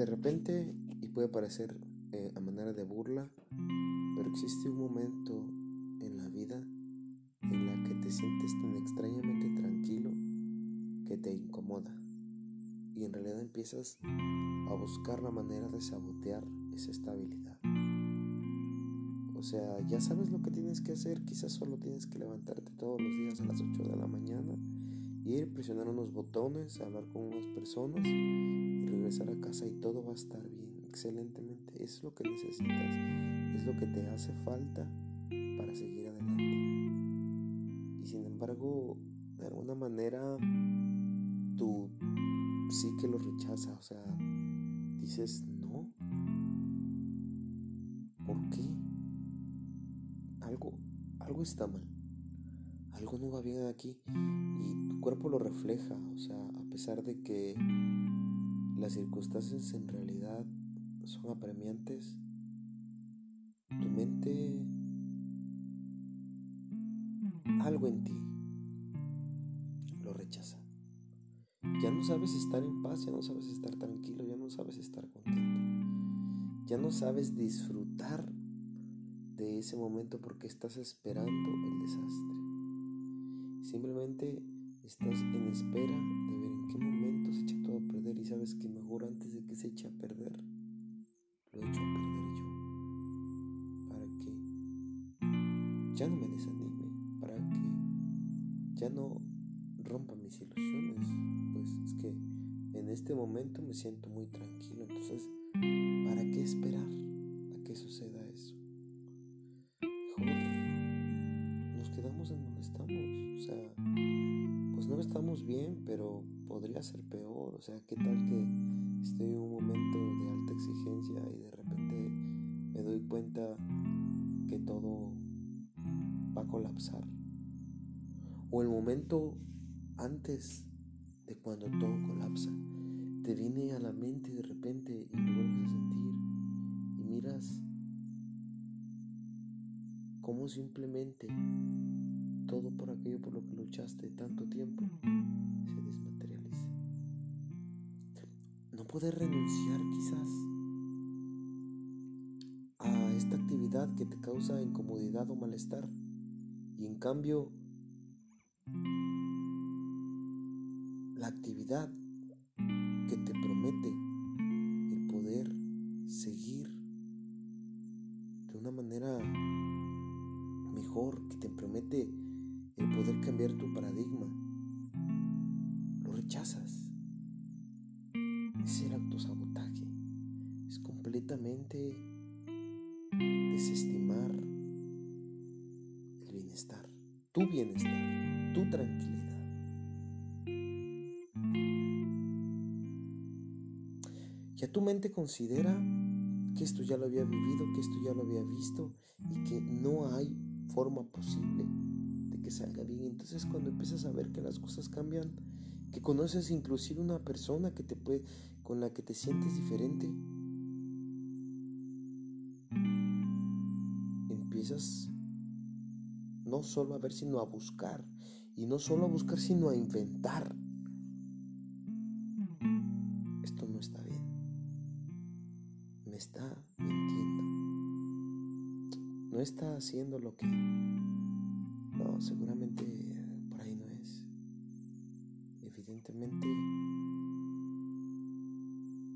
De repente, y puede parecer eh, a manera de burla, pero existe un momento en la vida en la que te sientes tan extrañamente tranquilo que te incomoda y en realidad empiezas a buscar la manera de sabotear esa estabilidad. O sea, ya sabes lo que tienes que hacer, quizás solo tienes que levantarte todos los días a las 8 de la mañana, ir, presionar unos botones, hablar con unas personas y regresar a casa y todo va a estar bien, excelentemente. Es lo que necesitas, es lo que te hace falta para seguir adelante. Y sin embargo, de alguna manera, tú sí que lo rechaza, o sea, dices, no. ¿Por qué? Algo, algo está mal. Algo no va bien aquí cuerpo lo refleja, o sea, a pesar de que las circunstancias en realidad son apremiantes, tu mente, algo en ti lo rechaza. Ya no sabes estar en paz, ya no sabes estar tranquilo, ya no sabes estar contento. Ya no sabes disfrutar de ese momento porque estás esperando el desastre. Simplemente estás en espera de ver en qué momento se echa todo a perder y sabes que mejor antes de que se eche a perder, lo echo a perder yo. Para que ya no me desanime, para que ya no rompa mis ilusiones es que en este momento me siento muy tranquilo. Entonces, ¿para qué esperar a que suceda eso? Mejor nos quedamos en donde estamos. O sea, estamos bien, pero podría ser peor. O sea, ¿qué tal que estoy en un momento de alta exigencia y de repente me doy cuenta que todo va a colapsar? O el momento antes cuando todo colapsa. Te viene a la mente de repente y lo vuelves a sentir y miras cómo simplemente todo por aquello por lo que luchaste tanto tiempo se desmaterializa. No puedes renunciar quizás a esta actividad que te causa incomodidad o malestar y en cambio la actividad que te promete el poder seguir de una manera mejor, que te promete el poder cambiar tu paradigma, lo rechazas. Es el autosabotaje, es completamente desestimar el bienestar, tu bienestar, tu tranquilidad. Ya tu mente considera que esto ya lo había vivido, que esto ya lo había visto y que no hay forma posible que salga bien. Entonces cuando empiezas a ver que las cosas cambian, que conoces inclusive una persona que te puede, con la que te sientes diferente, empiezas no solo a ver, sino a buscar. Y no solo a buscar, sino a inventar está mintiendo. No está haciendo lo que... Evidentemente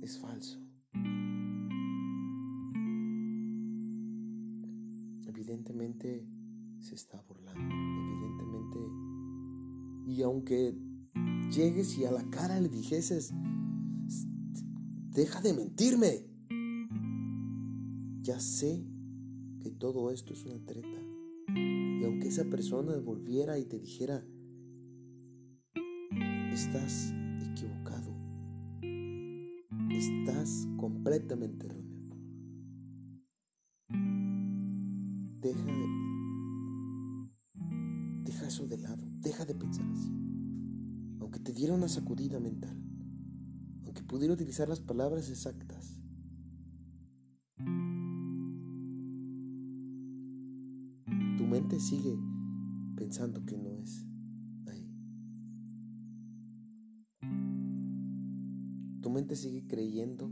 es falso. Evidentemente se está burlando. Evidentemente... Y aunque llegues y a la cara le dijeses, deja de mentirme. Ya sé que todo esto es una treta. Y aunque esa persona volviera y te dijera, estás equivocado, estás completamente erróneo. Deja de, deja eso de lado, deja de pensar así. Aunque te diera una sacudida mental, aunque pudiera utilizar las palabras exactas, mente sigue pensando que no es Tu mente sigue creyendo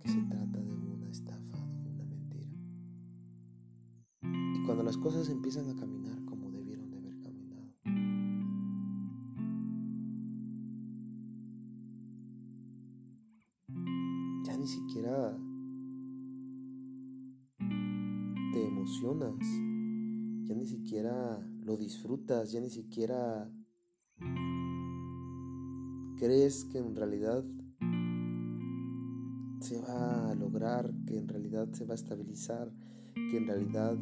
que se trata de una estafa, de una mentira. Y cuando las cosas empiezan a caminar como debieron de haber caminado, ya ni siquiera te emocionas, ya ni siquiera lo disfrutas, ya ni siquiera crees que en realidad se va a lograr, que en realidad se va a estabilizar, que en realidad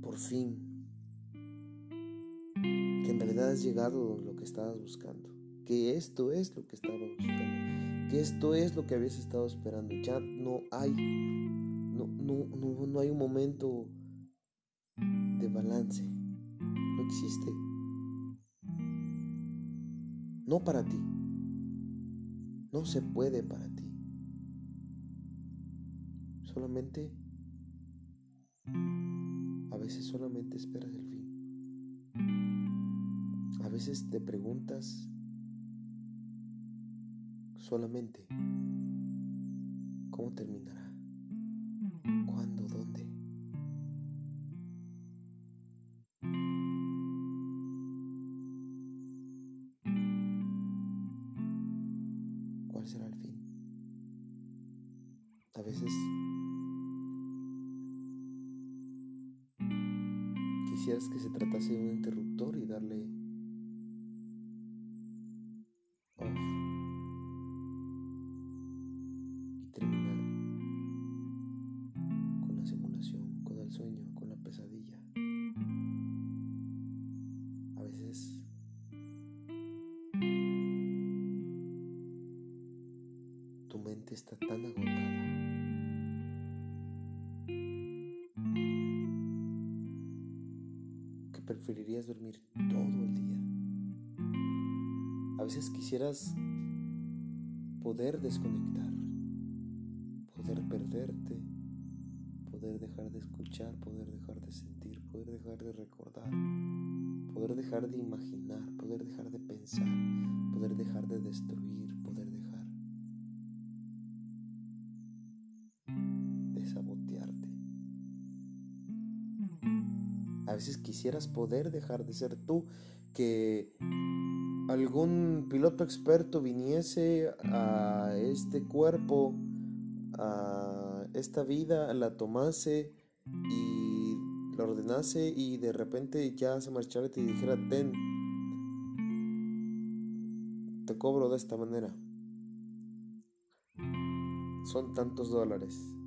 por fin, que en realidad has llegado lo que estabas buscando, que esto es lo que estabas buscando, que esto es lo que habías estado esperando, ya no hay, no, no, no, no hay un momento de balance, no existe. No para ti. No se puede para ti. Solamente, a veces solamente esperas el fin. A veces te preguntas solamente cómo terminará, cuándo, dónde. ¿Cuál será el fin? A veces quisieras que se tratase de un interruptor y darle preferirías dormir todo el día. A veces quisieras poder desconectar, poder perderte, poder dejar de escuchar, poder dejar de sentir, poder dejar de recordar, poder dejar de imaginar, poder dejar de pensar, poder dejar de destruir, A veces quisieras poder dejar de ser tú, que algún piloto experto viniese a este cuerpo, a esta vida, la tomase y la ordenase y de repente ya se marchara y te dijera, ten, te cobro de esta manera. Son tantos dólares.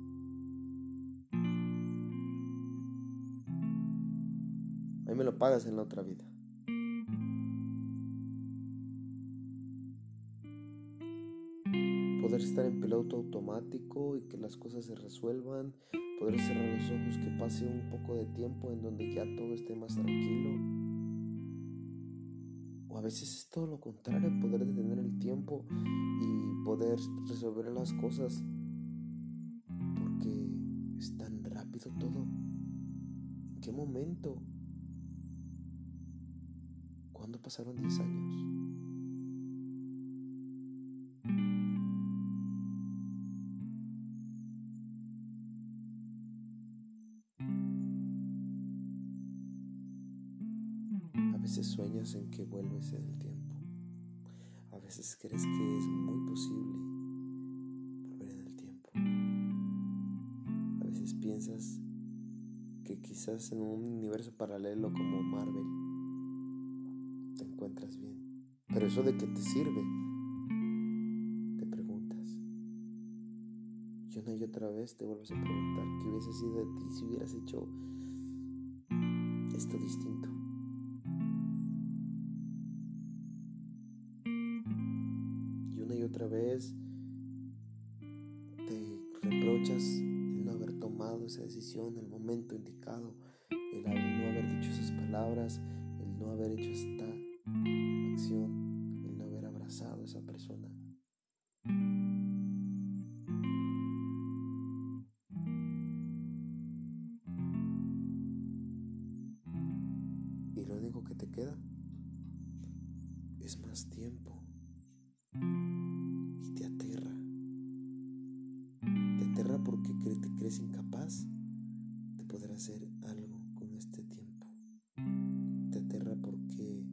Lo pagas en la otra vida. Poder estar en piloto automático y que las cosas se resuelvan. Poder cerrar los ojos, que pase un poco de tiempo en donde ya todo esté más tranquilo. O a veces es todo lo contrario, poder detener el tiempo y poder resolver las cosas. Porque es tan rápido todo. ¿En qué momento? ¿Cuándo pasaron 10 años? A veces sueñas en que vuelves en el tiempo. A veces crees que es muy posible volver en el tiempo. A veces piensas que quizás en un universo paralelo como Marvel Pero eso de qué te sirve? Te preguntas. Y una y otra vez te vuelves a preguntar qué hubiese sido de ti si hubieras hecho esto distinto. Y una y otra vez te reprochas el no haber tomado esa decisión en el momento indicado, el no haber dicho esas palabras, el no haber hecho esta que te queda es más tiempo. Y te aterra aterra porque te crees incapaz de poder hacer algo con este tiempo. Te aterra porque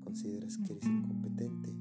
consideras que eres incompetente